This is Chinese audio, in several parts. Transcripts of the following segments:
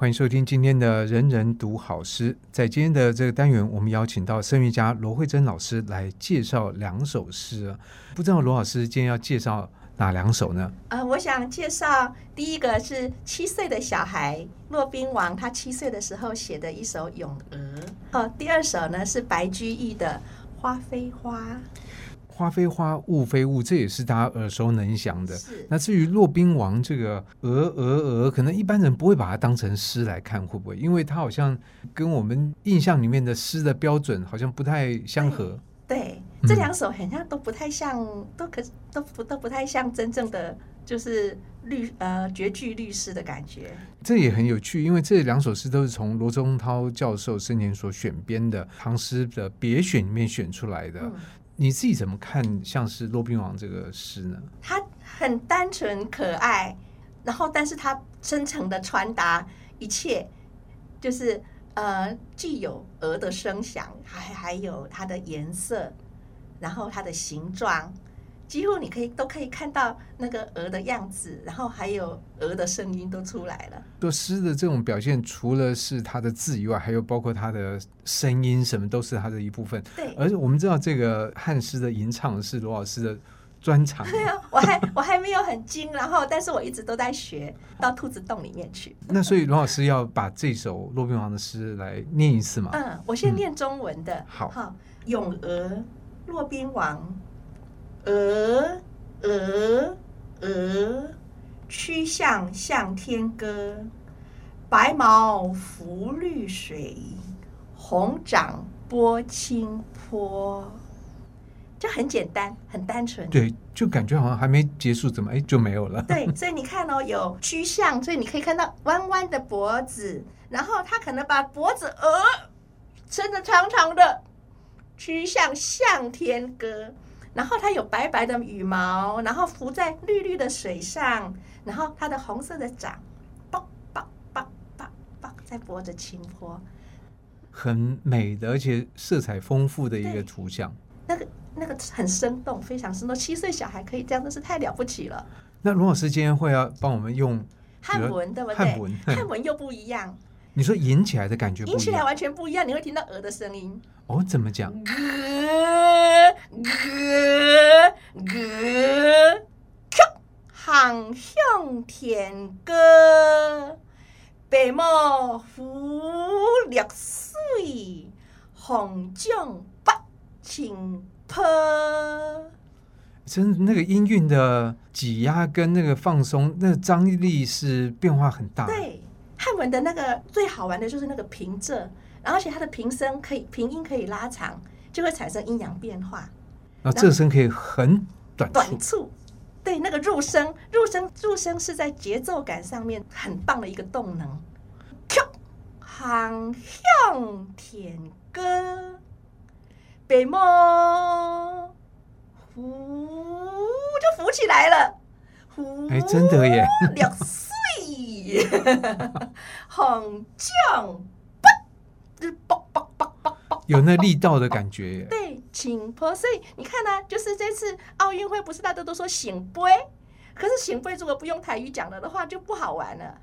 欢迎收听今天的人人读好诗。在今天的这个单元，我们邀请到声乐家罗慧珍老师来介绍两首诗。不知道罗老师今天要介绍哪两首呢？呃，我想介绍第一个是七岁的小孩骆宾王，他七岁的时候写的一首《咏鹅》。哦，第二首呢是白居易的《花非花》。花非花，雾非雾，这也是大家耳熟能详的。是。那至于骆宾王这个鹅鹅鹅，可能一般人不会把它当成诗来看，会不会？因为它好像跟我们印象里面的诗的标准好像不太相合。对，这两首好像都不太像，都可都不都不太像真正的就是律呃绝句律诗的感觉。这也很有趣，因为这两首诗都是从罗宗涛教授生前所选编的唐诗的别选里面选出来的。嗯你自己怎么看像是骆宾王这个诗呢？他很单纯可爱，然后但是他真诚的传达一切，就是呃，既有鹅的声响，还还有它的颜色，然后它的形状。几乎你可以都可以看到那个鹅的样子，然后还有鹅的声音都出来了。说诗的这种表现，除了是它的字以外，还有包括它的声音，什么都是它的一部分。对，而且我们知道这个汉诗的吟唱是罗老师的专长。对啊，我还我还没有很精，然后但是我一直都在学，到兔子洞里面去。那所以罗老师要把这首骆宾王的诗来念一次吗？嗯，我先念中文的。嗯、好，好，《咏鹅》骆宾王。鹅，鹅，鹅，曲项向天歌。白毛浮绿水，红掌拨清波。就很简单，很单纯。对，就感觉好像还没结束，怎么哎就没有了？对，所以你看哦，有曲项，所以你可以看到弯弯的脖子，然后他可能把脖子鹅伸得长长的，曲项向天歌。然后它有白白的羽毛，然后浮在绿绿的水上，然后它的红色的掌，梆梆梆梆梆，在拨着清波，很美的，而且色彩丰富的一个图像。那个那个很生动，非常生动。七岁小孩可以这样，真是太了不起了。那罗老师今天会要帮我们用汉文，对不对？汉文，汉文又不一样。你说吟起来的感觉不一样，吟起来完全不一样，你会听到鹅的声音。哦，怎么讲？咯咯咯，航向天歌，白毛浮绿水，红掌拨清波。真那个音韵的挤压跟那个放松，那个张力是变化很大。对。汉文的那个最好玩的就是那个平仄，然后而且它的平声可以平音可以拉长，就会产生阴阳变化。那，仄声可以很短短促，对，那个入声入声入声是在节奏感上面很棒的一个动能。航向天歌，白毛浮就浮起来了，哎，真的耶。红掌拨，啵啵啵啵啵，有那力道的感觉。对，清波。所以你看呢、啊，就是这次奥运会，不是大家都说醒杯，可是醒杯如果不用台语讲了的话，就不好玩了。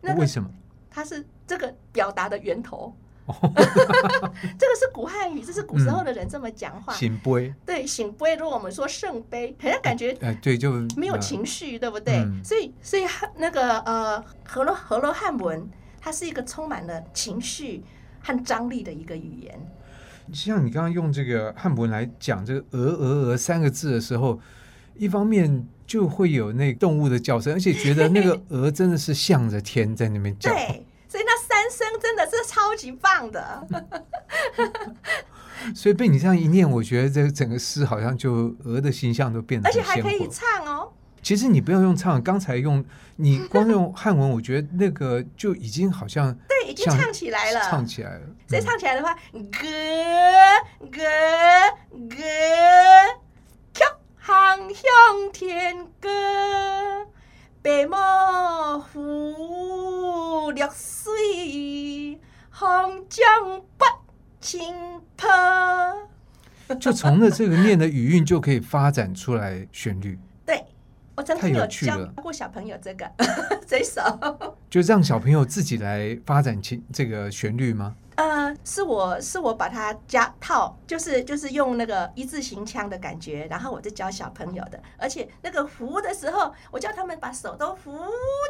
那个、为什么？它是这个表达的源头。这个是古汉语，这是古时候的人这么讲话。醒杯、嗯，对，醒杯。如果我们说圣杯，好像感觉哎，对，就没有情绪，对不对？嗯、所以，所以那个呃，荷罗荷罗汉文，它是一个充满了情绪和张力的一个语言。像你刚刚用这个汉文来讲这个“鹅鹅鹅”三个字的时候，一方面就会有那动物的叫声，而且觉得那个鹅真的是向着天在那边叫。对。所以那三声真的是超级棒的，所以被你这样一念，我觉得这整个诗好像就鹅的形象都变得，而且还可以唱哦。其实你不要用唱，刚才用你光用汉文，我觉得那个就已经好像 对，已经唱起来了，唱起来了。所以唱起来的话，歌歌歌，曲项向天歌。白毛浮绿水，红江北青坡。就从了这个念的语韵就可以发展出来旋律。对，我曾经有教过小朋友这个 这首，就让小朋友自己来发展起这个旋律吗？呃，是我是我把它加套，就是就是用那个一字形腔的感觉，然后我就教小朋友的，而且那个扶的时候，我叫他们把手都扶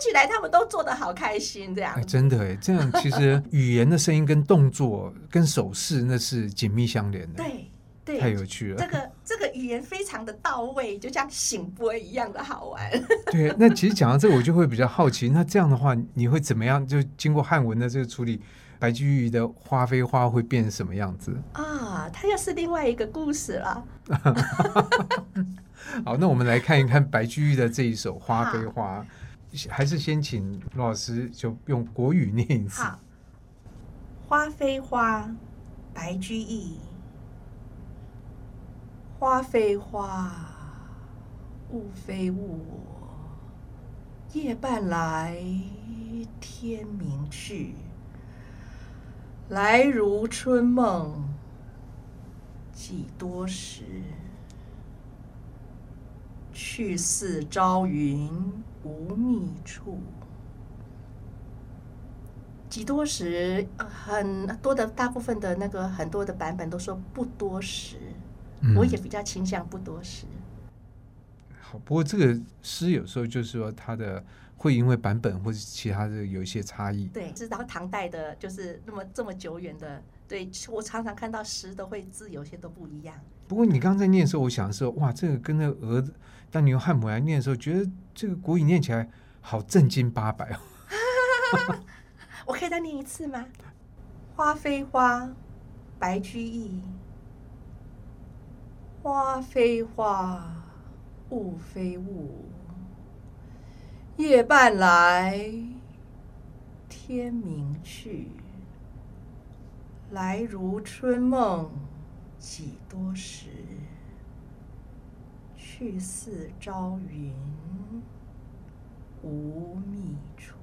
起来，他们都做的好开心，这样。哎，真的哎，这样其实语言的声音跟动作跟手势那是紧密相连的。对。对，太有趣了。这个这个语言非常的到位，就像醒波一样的好玩。对，那其实讲到这个，我就会比较好奇，那这样的话，你会怎么样？就经过汉文的这个处理，白居易的花非花会变成什么样子啊？它又是另外一个故事了。好，那我们来看一看白居易的这一首《花非花》，还是先请罗老师就用国语念一次。花非花，白居易。花非花，雾非雾，夜半来，天明去。来如春梦，几多时？去似朝云，无觅处。几多时？很多的，大部分的那个很多的版本都说不多时。我也比较倾向不多时。好，不过这个诗有时候就是说，它的会因为版本或者其他的有一些差异。对，知道唐代的，就是那么这么久远的。对，我常常看到诗都会字有些都不一样。不过你刚刚在念的时候，我想说，哇，这个跟那个儿子，当你用汉文来念的时候，觉得这个国语念起来好正经八百哦。我可以再念一次吗？花非花，白居易。花非花，雾非物。夜半来，天明去。来如春梦，几多时？去似朝云，无觅处。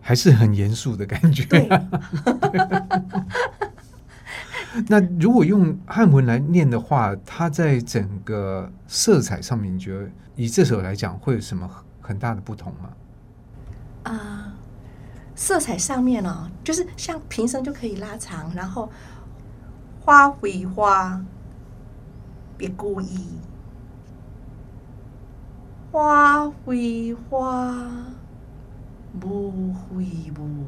还是很严肃的感觉。对。那如果用汉文来念的话，它在整个色彩上面，你觉得以这首来讲，会有什么很大的不同吗？啊、色彩上面哦，就是像平声就可以拉长，然后花非花，别故意，花非花，雾非雾，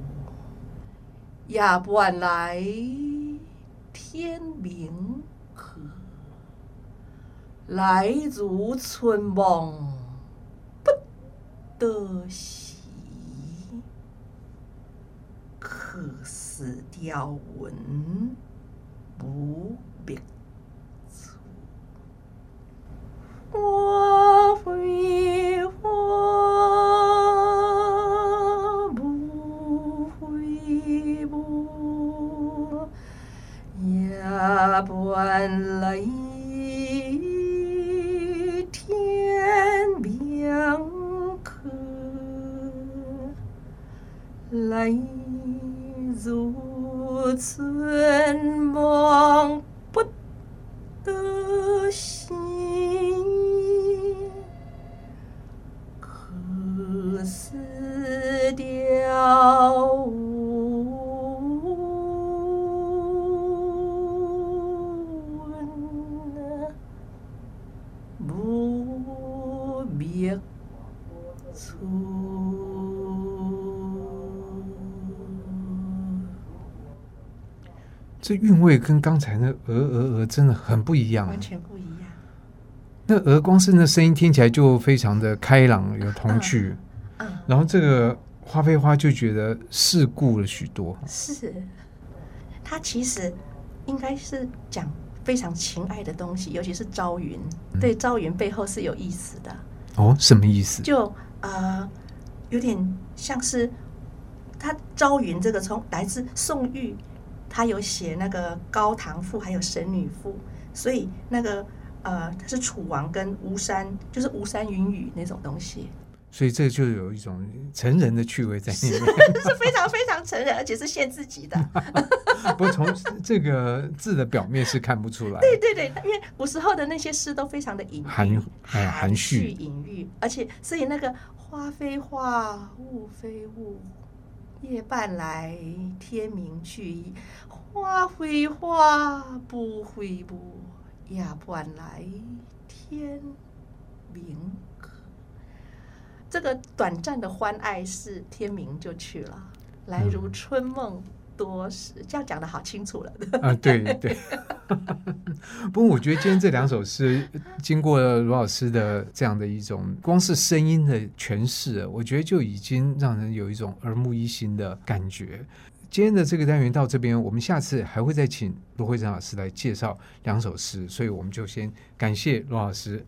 夜半来。天明可，来如春梦，不得时，客似雕纹，不别夜半来，天明可，来如春梦，不得醒，这韵味跟刚才那鹅鹅鹅真的很不一样，完全不一样。那鹅光是那声音听起来就非常的开朗，有童趣。嗯，嗯，然后这个花非花就觉得世故了许多。是，它其实应该是讲非常情爱的东西，尤其是朝云。嗯、对，朝云背后是有意思的。哦，什么意思？就呃，有点像是他朝云这个从来自宋玉。他有写那个《高唐赋》，还有《神女赋》，所以那个呃，他是楚王跟巫山，就是巫山云雨那种东西。所以这就有一种成人的趣味在里面，是非常非常成人，而且是限自己的。不过从这个字的表面是看不出来。对对对，因为古时候的那些诗都非常的隐含哎含蓄隐喻，而且所以那个花非花，雾非雾，夜半来，天明去，花非花，不非不，夜半来，天明。这个短暂的欢爱是天明就去了，来如春梦多时，嗯、这样讲得好清楚了。啊，对对。不过我觉得今天这两首诗，经过罗老师的这样的一种光是声音的诠释，我觉得就已经让人有一种耳目一新的感觉。今天的这个单元到这边，我们下次还会再请罗慧珍老师来介绍两首诗，所以我们就先感谢罗老师。